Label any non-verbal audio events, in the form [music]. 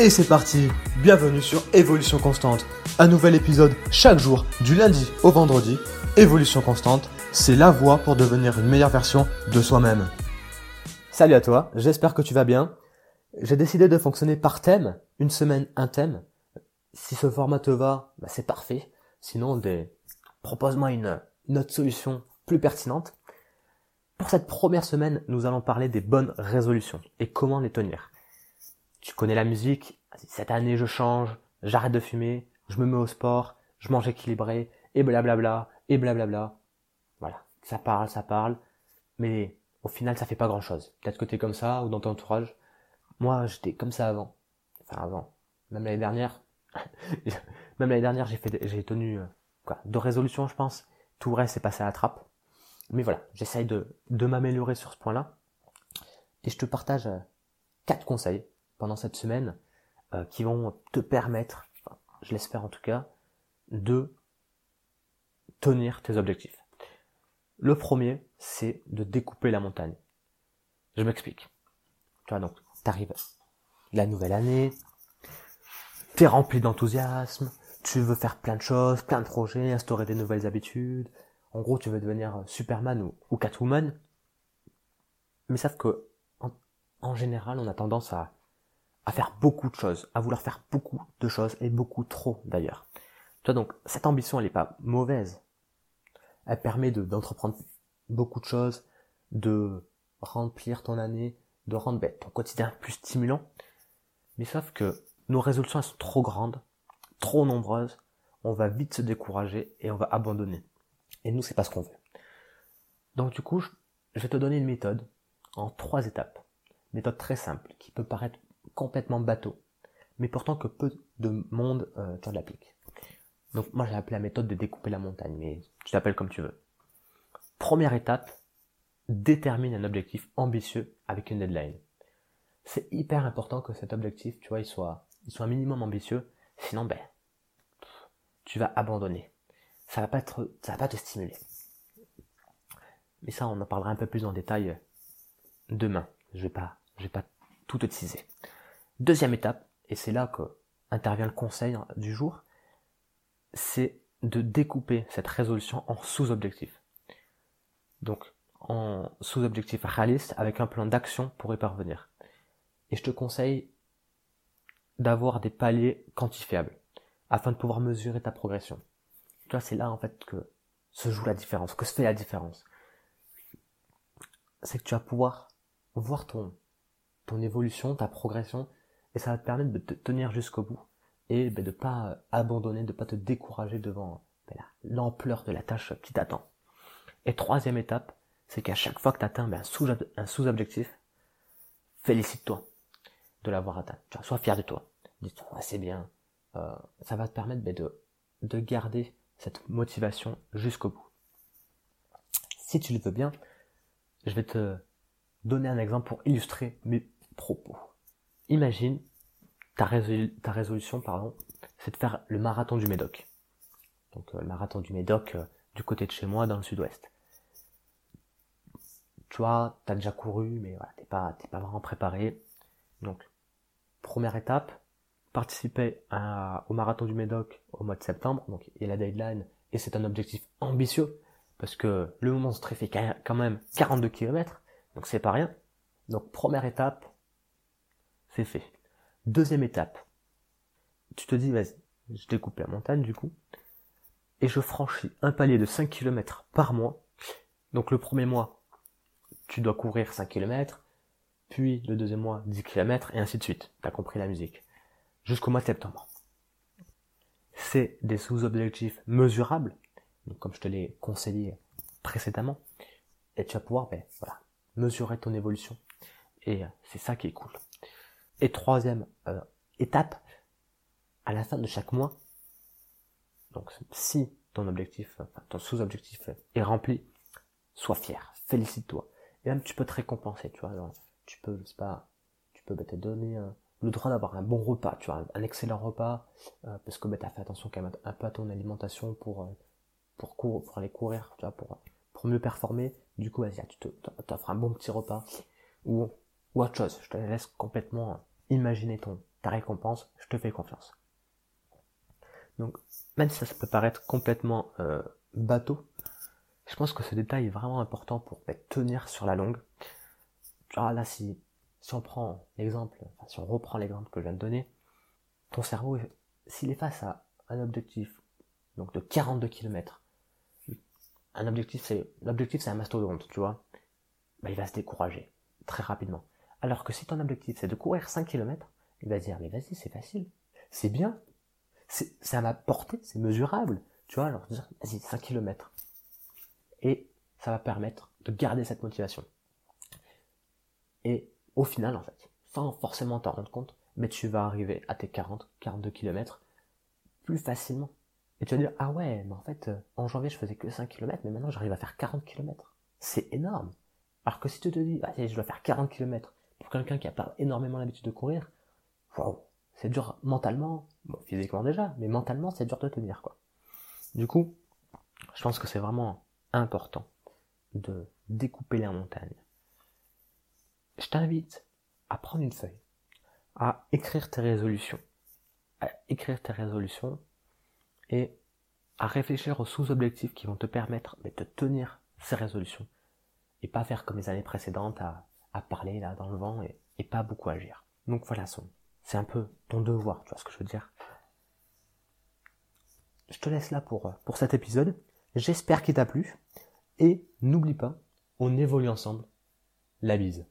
Et c'est parti Bienvenue sur Évolution Constante. Un nouvel épisode chaque jour, du lundi au vendredi. Évolution Constante, c'est la voie pour devenir une meilleure version de soi-même. Salut à toi, j'espère que tu vas bien. J'ai décidé de fonctionner par thème, une semaine un thème. Si ce format te va, bah c'est parfait. Sinon, des... propose-moi une, une autre solution plus pertinente. Pour cette première semaine, nous allons parler des bonnes résolutions et comment les tenir tu connais la musique, cette année je change, j'arrête de fumer, je me mets au sport, je mange équilibré, et blablabla, et blablabla. Voilà, ça parle, ça parle, mais au final ça fait pas grand chose. Peut-être que t'es comme ça, ou dans ton entourage. Moi j'étais comme ça avant. Enfin avant. Même l'année dernière. [laughs] même l'année dernière j'ai fait, j'ai tenu, euh, quoi, deux résolutions je pense. Tout le reste est passé à la trappe. Mais voilà, j'essaye de, de m'améliorer sur ce point-là. Et je te partage euh, quatre conseils pendant cette semaine euh, qui vont te permettre, je l'espère en tout cas, de tenir tes objectifs. Le premier, c'est de découper la montagne. Je m'explique. Tu vois, donc, t'arrives la nouvelle année, t'es rempli d'enthousiasme, tu veux faire plein de choses, plein de projets, instaurer des nouvelles habitudes. En gros, tu veux devenir Superman ou, Catwoman. Mais sauf que, en général, on a tendance à à faire beaucoup de choses, à vouloir faire beaucoup de choses, et beaucoup trop d'ailleurs. Toi donc, cette ambition, elle n'est pas mauvaise. Elle permet d'entreprendre beaucoup de choses, de remplir ton année, de rendre ben, ton quotidien plus stimulant. Mais sauf que nos résolutions, elles sont trop grandes, trop nombreuses, on va vite se décourager et on va abandonner. Et nous, c'est pas ce qu'on veut. Donc du coup, je vais te donner une méthode en trois étapes. Méthode très simple, qui peut paraître complètement bateau, mais pourtant que peu de monde euh, tu l'applique. Donc moi j'ai appelé la méthode de découper la montagne, mais tu t'appelles comme tu veux. Première étape, détermine un objectif ambitieux avec une deadline. C'est hyper important que cet objectif, tu vois, il soit, il soit un minimum ambitieux, sinon ben, tu vas abandonner. Ça va pas être, ça va pas te stimuler. Mais ça, on en parlera un peu plus en détail demain. Je vais je vais pas tout te teaser. Deuxième étape, et c'est là que intervient le conseil du jour, c'est de découper cette résolution en sous-objectifs. Donc, en sous-objectifs réalistes avec un plan d'action pour y parvenir. Et je te conseille d'avoir des paliers quantifiables afin de pouvoir mesurer ta progression. Tu vois, c'est là en fait que se joue la différence, que se fait la différence. C'est que tu vas pouvoir voir ton, ton évolution, ta progression et ça va te permettre de te tenir jusqu'au bout et ben, de pas euh, abandonner, de pas te décourager devant ben, l'ampleur de la tâche qui t'attend. Et troisième étape, c'est qu'à chaque fois que tu atteins ben, un sous-objectif, félicite-toi de l'avoir atteint. Sois fier de toi. Dis-toi, c'est bien. Euh, ça va te permettre de, de garder cette motivation jusqu'au bout. Si tu le veux bien, je vais te donner un exemple pour illustrer mes propos. Imagine, ta, résolution, pardon, c'est de faire le marathon du Médoc. Donc euh, le marathon du Médoc euh, du côté de chez moi dans le sud-ouest. Tu vois, t'as déjà couru, mais voilà, t'es pas, t'es pas vraiment préparé. Donc, première étape, participer au marathon du Médoc au mois de septembre. Donc, il y a la deadline et c'est un objectif ambitieux parce que le monstre fait quand même 42 km, donc c'est pas rien. Donc, première étape, fait. Deuxième étape, tu te dis, vas-y, je découpe la montagne du coup, et je franchis un palier de 5 km par mois. Donc le premier mois, tu dois courir 5 km, puis le deuxième mois 10 km, et ainsi de suite. T'as compris la musique. Jusqu'au mois de septembre. C'est des sous-objectifs mesurables, comme je te l'ai conseillé précédemment, et tu vas pouvoir ben, mesurer ton évolution. Et euh, c'est ça qui est cool. Et troisième euh, étape, à la fin de chaque mois, donc si ton objectif, ton sous-objectif est rempli, sois fier, félicite-toi. Et même tu peux te récompenser, tu vois. tu peux, c'est pas, tu peux bah, te donner euh, le droit d'avoir un bon repas, tu vois, un excellent repas, euh, parce que bah, tu as fait attention quand même un peu à ton alimentation pour aller courir, tu vois, pour mieux performer. Du coup, vas-y, tu t'offres un bon petit repas ou autre chose. Je te laisse complètement imaginer ton, ta récompense, je te fais confiance. Donc, même si ça, peut paraître complètement euh, bateau, je pense que ce détail est vraiment important pour bah, tenir sur la longue. Genre là, si, si on prend l'exemple, si on reprend l'exemple que je viens de donner, ton cerveau, s'il est face à un objectif, donc de 42 km, un objectif, c'est, l'objectif c'est un mastodonte, tu vois, bah, il va se décourager très rapidement. Alors que si ton objectif c'est de courir 5 km, il va dire, mais vas-y, c'est facile, c'est bien, c'est à ma portée, c'est mesurable, tu vois, alors dire, vas-y, 5 km. Et ça va permettre de garder cette motivation. Et au final, en fait, sans forcément t'en rendre compte, mais tu vas arriver à tes 40, 42 km plus facilement. Et tu vas dire, ah ouais, mais en fait, euh, en janvier, je faisais que 5 km, mais maintenant, j'arrive à faire 40 km. C'est énorme. Alors que si tu te dis, je dois faire 40 km pour quelqu'un qui a pas énormément l'habitude de courir, waouh, c'est dur mentalement, physiquement déjà, mais mentalement, c'est dur de tenir, quoi. Du coup, je pense que c'est vraiment important de découper les montagnes. Je t'invite à prendre une feuille, à écrire tes résolutions, à écrire tes résolutions et à réfléchir aux sous-objectifs qui vont te permettre de tenir ces résolutions et pas faire comme les années précédentes à, parler là dans le vent et, pas beaucoup agir. Donc voilà, c'est un peu ton devoir, tu vois ce que je veux dire. Je te laisse là pour, pour cet épisode. J'espère qu'il t'a plu. Et n'oublie pas, on évolue ensemble. La bise.